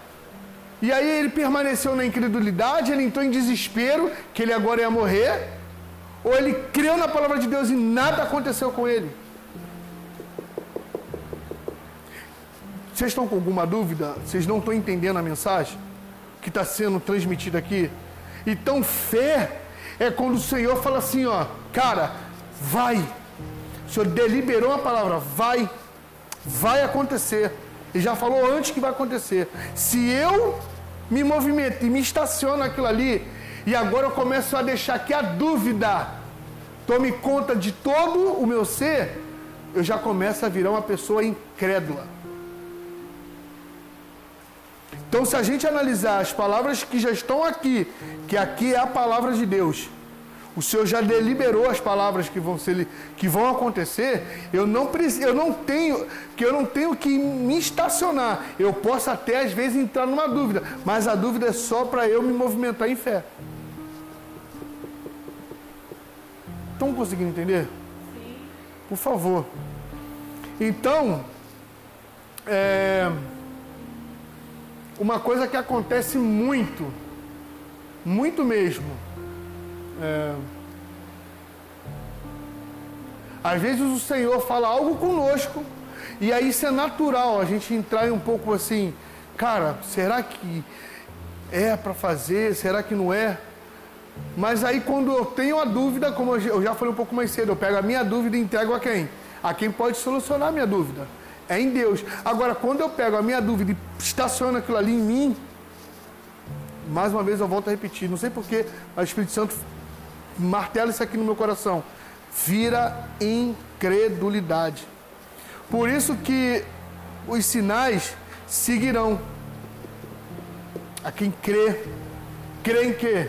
E aí ele permaneceu na incredulidade, ele entrou em desespero, que ele agora ia morrer. Ou ele creu na palavra de Deus e nada aconteceu com ele. Vocês estão com alguma dúvida? Vocês não estão entendendo a mensagem que está sendo transmitida aqui? Então, fé é quando o Senhor fala assim: ó, cara, vai. O Senhor deliberou a palavra, vai, vai acontecer. E já falou antes que vai acontecer. Se eu me movimento e me estaciono aquilo ali, e agora eu começo a deixar que a dúvida tome conta de todo o meu ser, eu já começo a virar uma pessoa incrédula. Então, se a gente analisar as palavras que já estão aqui, que aqui é a palavra de Deus, o Senhor já deliberou as palavras que vão ser que vão acontecer. Eu não eu não tenho que eu não tenho que me estacionar. Eu posso até às vezes entrar numa dúvida, mas a dúvida é só para eu me movimentar em fé. Estão conseguindo entender? Sim. Por favor. Então, é uma coisa que acontece muito, muito mesmo. É, às vezes o Senhor fala algo conosco e aí isso é natural a gente entrar em um pouco assim, cara, será que é para fazer? Será que não é? Mas aí quando eu tenho a dúvida, como eu já falei um pouco mais cedo, eu pego a minha dúvida e entrego a quem? A quem pode solucionar a minha dúvida é em Deus. Agora, quando eu pego a minha dúvida e estaciono aquilo ali em mim, mais uma vez eu volto a repetir, não sei porquê, mas o Espírito Santo martela isso aqui no meu coração. Vira incredulidade. Por isso que os sinais seguirão a quem crê. Crê em quê?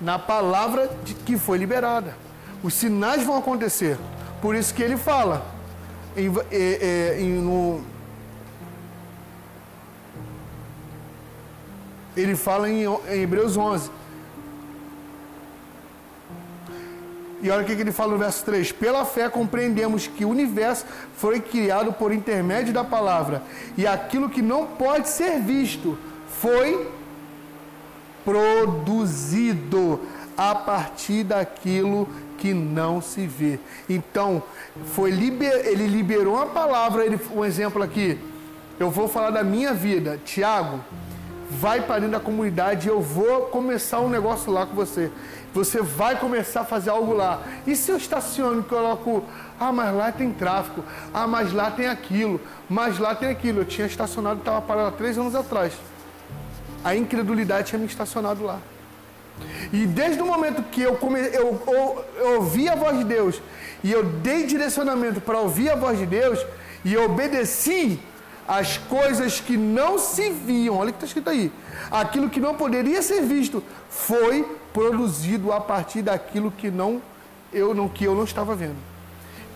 na palavra de que foi liberada. Os sinais vão acontecer. Por isso que ele fala em, em, no, ele fala em, em Hebreus 11. E olha o que ele fala no verso 3: Pela fé compreendemos que o universo foi criado por intermédio da palavra, e aquilo que não pode ser visto foi produzido a partir daquilo que não se vê. Então, foi liber, ele liberou uma palavra, ele, um exemplo aqui. Eu vou falar da minha vida. Tiago, vai para dentro da comunidade eu vou começar um negócio lá com você. Você vai começar a fazer algo lá. E se eu estaciono e coloco, ah, mas lá tem tráfico, ah, mas lá tem aquilo, mas lá tem aquilo. Eu tinha estacionado estava parado há três anos atrás. A incredulidade tinha me estacionado lá. E desde o momento que eu, come, eu, eu, eu ouvi a voz de Deus e eu dei direcionamento para ouvir a voz de Deus e obedeci as coisas que não se viam, olha o que está escrito aí, aquilo que não poderia ser visto foi produzido a partir daquilo que não eu não que eu não estava vendo.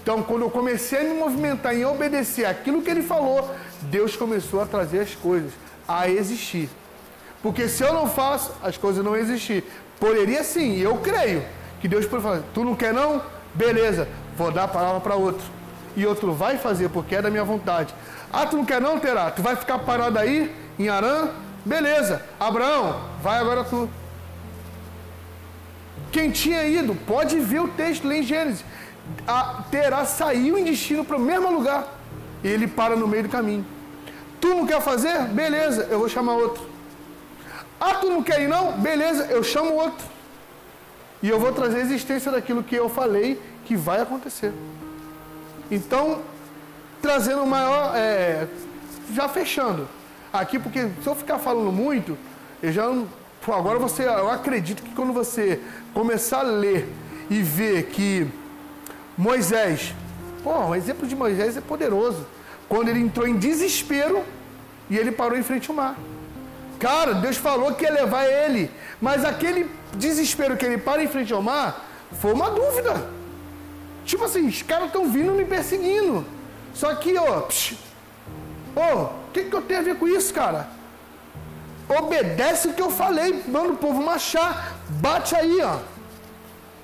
Então, quando eu comecei a me movimentar em obedecer aquilo que ele falou, Deus começou a trazer as coisas a existir. Porque se eu não faço, as coisas não existir. Poderia sim, eu creio que Deus pode falar, tu não quer não? Beleza, vou dar a palavra para outro. E outro vai fazer porque é da minha vontade. Ah, tu não quer não, Terá? Tu vai ficar parado aí, em Arã? Beleza. Abraão, vai agora tu. Quem tinha ido, pode ver o texto lá em Gênesis. A Terá saiu em destino para o mesmo lugar. E ele para no meio do caminho. Tu não quer fazer? Beleza, eu vou chamar outro. Ah, tu não quer ir não? Beleza, eu chamo outro. E eu vou trazer a existência daquilo que eu falei que vai acontecer. Então, trazendo maior. É, já fechando. Aqui, porque se eu ficar falando muito, eu já não. Agora você. Eu acredito que quando você começar a ler e ver que Moisés. Pô, o exemplo de Moisés é poderoso. Quando ele entrou em desespero e ele parou em frente ao mar. Cara, Deus falou que ia levar ele. Mas aquele desespero que ele para em frente ao mar foi uma dúvida. Tipo assim, os caras estão vindo me perseguindo. Só que, ó, ô, o que, que eu tenho a ver com isso, cara? Obedece o que eu falei, manda o povo marchar, bate aí, ó.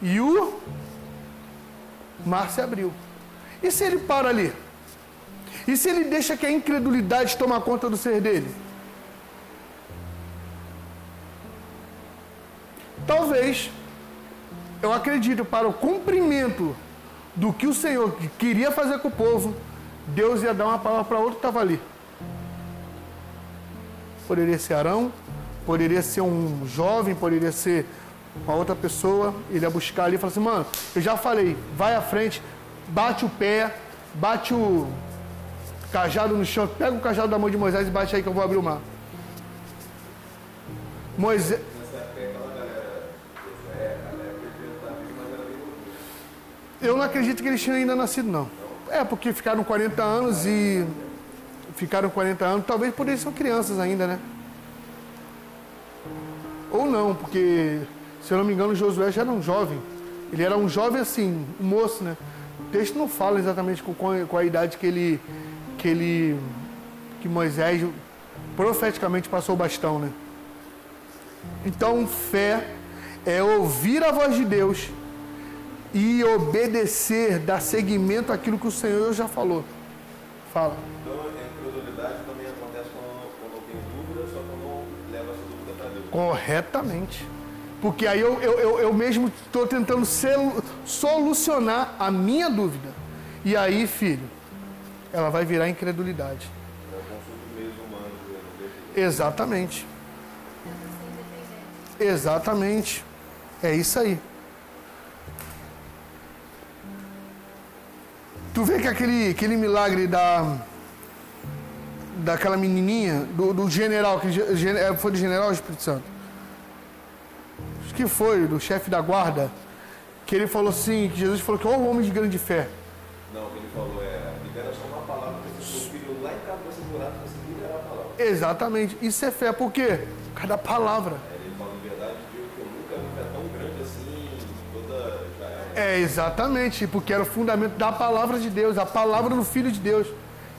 E o mar se abriu. E se ele para ali? E se ele deixa que a incredulidade toma conta do ser dele? Talvez, eu acredito, para o cumprimento do que o Senhor queria fazer com o povo, Deus ia dar uma palavra para outro que estava ali. Poderia ser Arão, poderia ser um jovem, poderia ser uma outra pessoa. Ele ia buscar ali e falar assim: mano, eu já falei, vai à frente, bate o pé, bate o cajado no chão, pega o cajado da mão de Moisés e bate aí que eu vou abrir o mar. Moisés. Eu não acredito que eles tinham ainda nascido, não. É, porque ficaram 40 anos e. Ficaram 40 anos, talvez por eles são crianças ainda, né? Ou não, porque, se eu não me engano, Josué já era um jovem. Ele era um jovem assim, um moço, né? O texto não fala exatamente com, com a idade que ele. que ele. que Moisés profeticamente passou o bastão, né? Então, fé é ouvir a voz de Deus e obedecer, dar seguimento àquilo que o Senhor já falou. Fala. Então, a incredulidade também acontece quando, quando tem dúvida, só quando leva essa dúvida para Deus. Corretamente. Porque aí eu, eu, eu, eu mesmo estou tentando solucionar a minha dúvida. E aí, filho, ela vai virar incredulidade. Exatamente. Exatamente. É isso aí. Tu vê que aquele, aquele milagre da daquela menininha, do, do general, que é, foi do general Espírito Santo? Acho que foi, do chefe da guarda, que ele falou assim, que Jesus falou que, ó, oh, homem de grande fé. Não, o que ele falou é, libera só uma palavra, que seu filho lá em casa vai ser curado, você liberar a palavra. Exatamente, isso é fé, por quê? Por causa da palavra. É, exatamente, porque era o fundamento da palavra de Deus, a palavra do Filho de Deus.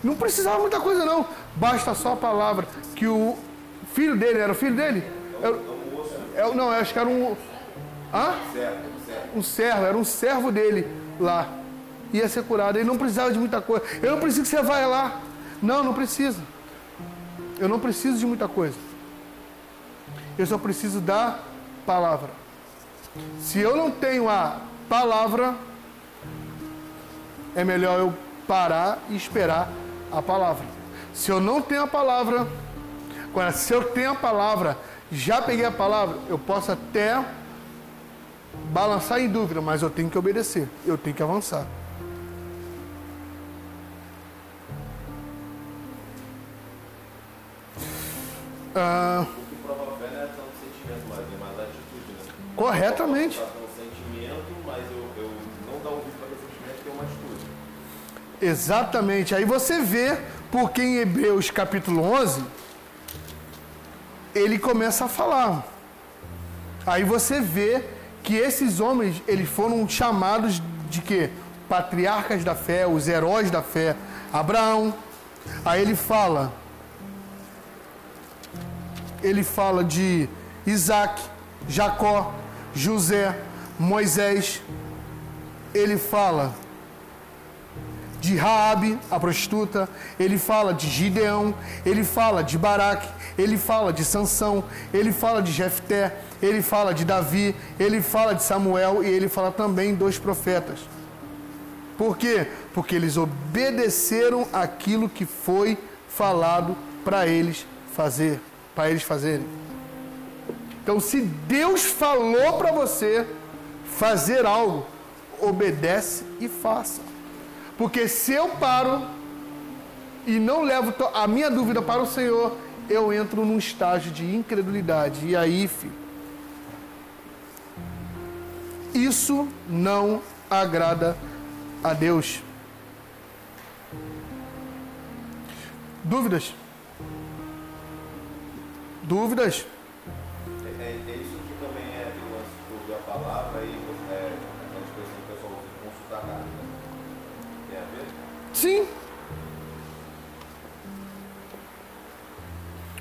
Não precisava muita coisa, não. Basta só a palavra. Que o filho dele, era o filho dele? Era, é, não, acho que era um. Hã? Um servo, era um servo dele lá. Ia ser curado. Ele não precisava de muita coisa. Eu não preciso que você vá lá. Não, não precisa. Eu não preciso de muita coisa. Eu só preciso da palavra. Se eu não tenho a palavra, é melhor eu parar e esperar a palavra. Se eu não tenho a palavra, agora se eu tenho a palavra, já peguei a palavra, eu posso até balançar em dúvida, mas eu tenho que obedecer, eu tenho que avançar. Ah, o que prova a fé não é tanto sentimento, mas é mais a atitude, né? Corretamente. Eu posso um sentimento, mas eu, eu não dar ouvido para esse sentimento, que é uma atitude. Exatamente. Aí você vê porque em Hebreus capítulo 11 ele começa a falar. Aí você vê que esses homens, eles foram chamados de quê? Patriarcas da fé, os heróis da fé. Abraão. Aí ele fala ele fala de Isaac, Jacó, José, Moisés. Ele fala de Raabe, a prostituta, ele fala de Gideão, ele fala de Baraque, ele fala de Sansão, ele fala de Jefté, ele fala de Davi, ele fala de Samuel e ele fala também dos profetas. Por quê? Porque eles obedeceram aquilo que foi falado para eles fazer para eles fazerem. Então, se Deus falou para você fazer algo, obedece e faça. Porque se eu paro e não levo a minha dúvida para o Senhor, eu entro num estágio de incredulidade. E aí, filho, isso não agrada a Deus. Dúvidas? Dúvidas? Sim.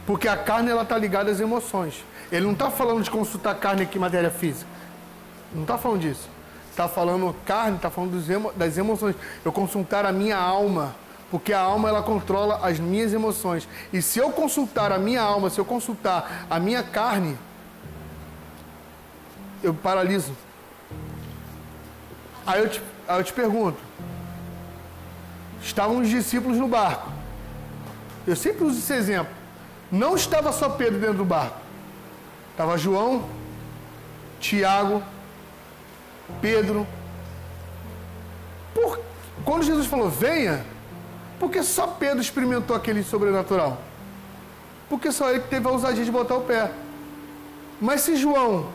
Porque a carne ela está ligada às emoções. Ele não está falando de consultar carne aqui, matéria física. Não está falando disso. Está falando carne, está falando emo, das emoções. Eu consultar a minha alma porque a alma ela controla as minhas emoções. E se eu consultar a minha alma, se eu consultar a minha carne, eu paraliso. Aí eu te, aí eu te pergunto: estavam os discípulos no barco. Eu sempre uso esse exemplo. Não estava só Pedro dentro do barco. Estava João, Tiago, Pedro. Por, quando Jesus falou, venha, porque só Pedro experimentou aquele sobrenatural. Porque só ele teve a ousadia de botar o pé. Mas se João,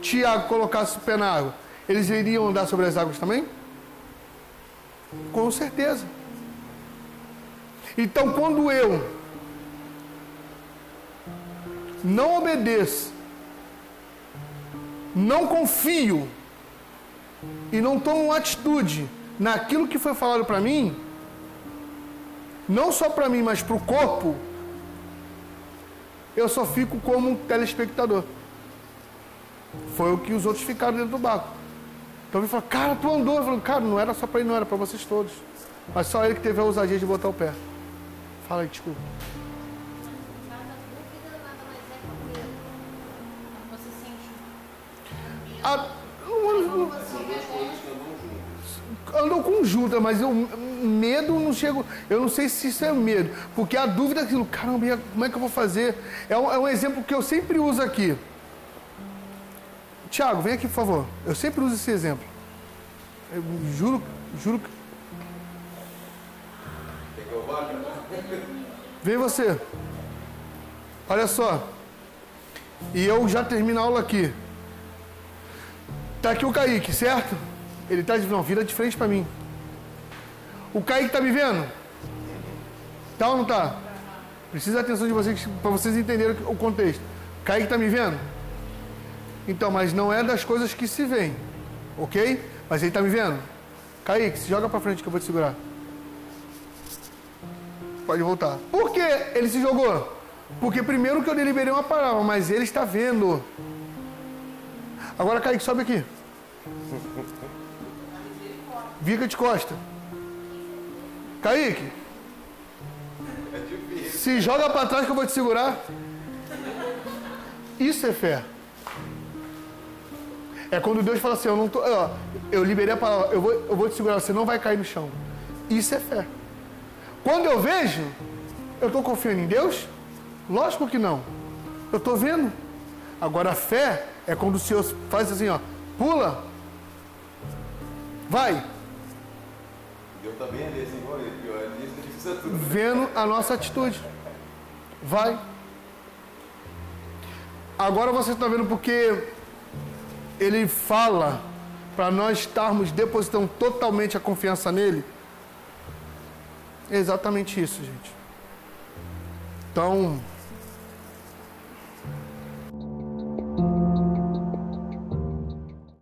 Tiago colocasse o pé na água, eles iriam andar sobre as águas também? Com certeza. Então, quando eu não obedeço, não confio e não tomo atitude naquilo que foi falado para mim, não só para mim, mas para o corpo, eu só fico como um telespectador. Foi o que os outros ficaram dentro do barco. Então ele falou, cara, tu andou. Eu falei, cara, não era só para ele, não era para vocês todos. Mas só ele que teve a ousadia de botar o pé. Fala aí, desculpa. A, não, não, andam conjuntas, mas eu medo não chego. Eu não sei se isso é medo, porque a dúvida é aquilo, caramba, como é que eu vou fazer? É um, é um exemplo que eu sempre uso aqui. Tiago, vem aqui, por favor. Eu sempre uso esse exemplo. Eu juro, juro que. Vem você. Olha só. E eu já termino a aula aqui. Tá aqui o Kaique, certo? Ele está de não, vira de frente para mim. O Kaique está me vendo? Tá ou não tá? Precisa da atenção de vocês para vocês entenderem o contexto. Kaique está me vendo? Então, mas não é das coisas que se veem, Ok? Mas ele está me vendo? Kaique, se joga para frente que eu vou te segurar. Pode voltar. Por que ele se jogou? Porque primeiro que eu deliberei uma palavra, mas ele está vendo. Agora, Kaique, sobe aqui. Vica de costa. Kaique. Se joga para trás que eu vou te segurar. Isso é fé. É quando Deus fala assim, eu não tô, ó, eu liberei a palavra, eu vou, eu vou te segurar, você não vai cair no chão. Isso é fé. Quando eu vejo, eu estou confiando em Deus? Lógico que não. Eu estou vendo. Agora a fé é quando o Senhor faz assim, ó, pula, vai. Deus ali, assim, igual ele, pior, ele (laughs) precisa tudo. Vendo a nossa atitude. Vai. Agora você está vendo porque ele fala para nós estarmos depositando totalmente a confiança nele. É exatamente isso, gente. Então,